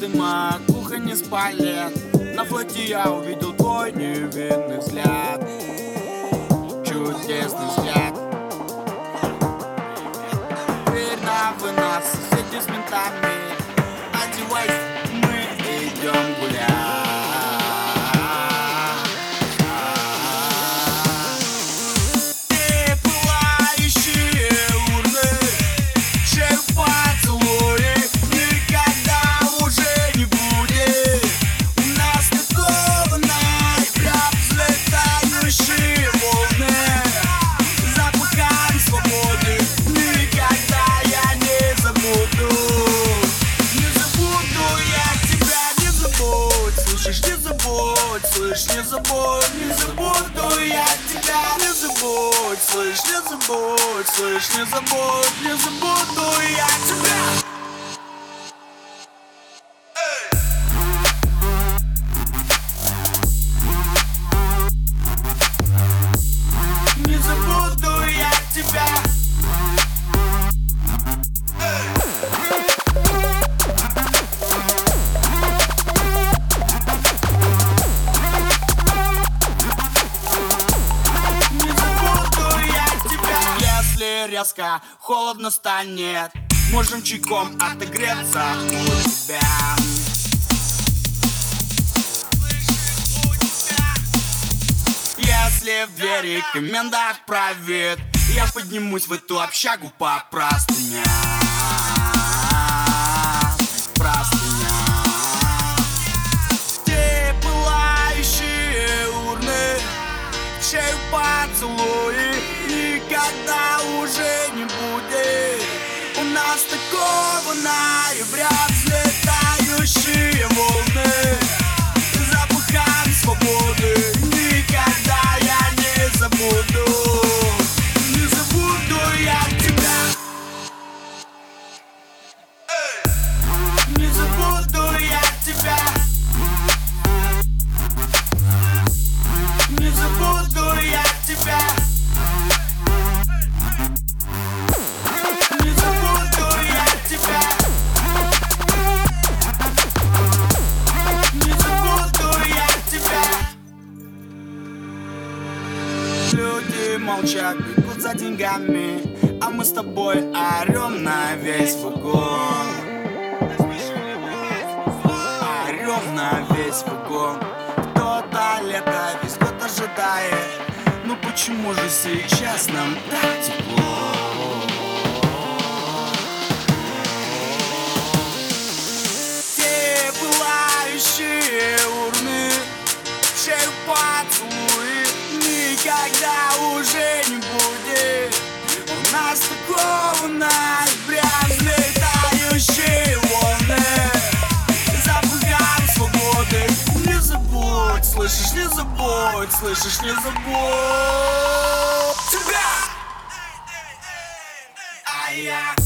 дыма, кухонь из палет На флоте я увидел твой невинный взгляд. Чудесный взгляд. Дверь на вынос, соседи с ментами. Одевайся, Слышишь, не забудь, слышь, не забудь Не забуду я тебя, не забудь. Слышь, не забудь, слышь, не забудь Не забуду я тебя резко холодно станет. Можем чайком отогреться у тебя. Если в двери комендант правит Я поднимусь в эту общагу по простыням Простыням Нас такого ноября Взлетающие волны Люди молчат, бегут за деньгами А мы с тобой орем на весь вагон. Орем на весь вагон. Кто-то лето весь год ожидает. Ну почему же сейчас нам так тепло? Ноября Взлетающие волны. Запахом свободы. Не забудь, слышишь, не забудь Слышишь, не забудь. Тебя! А я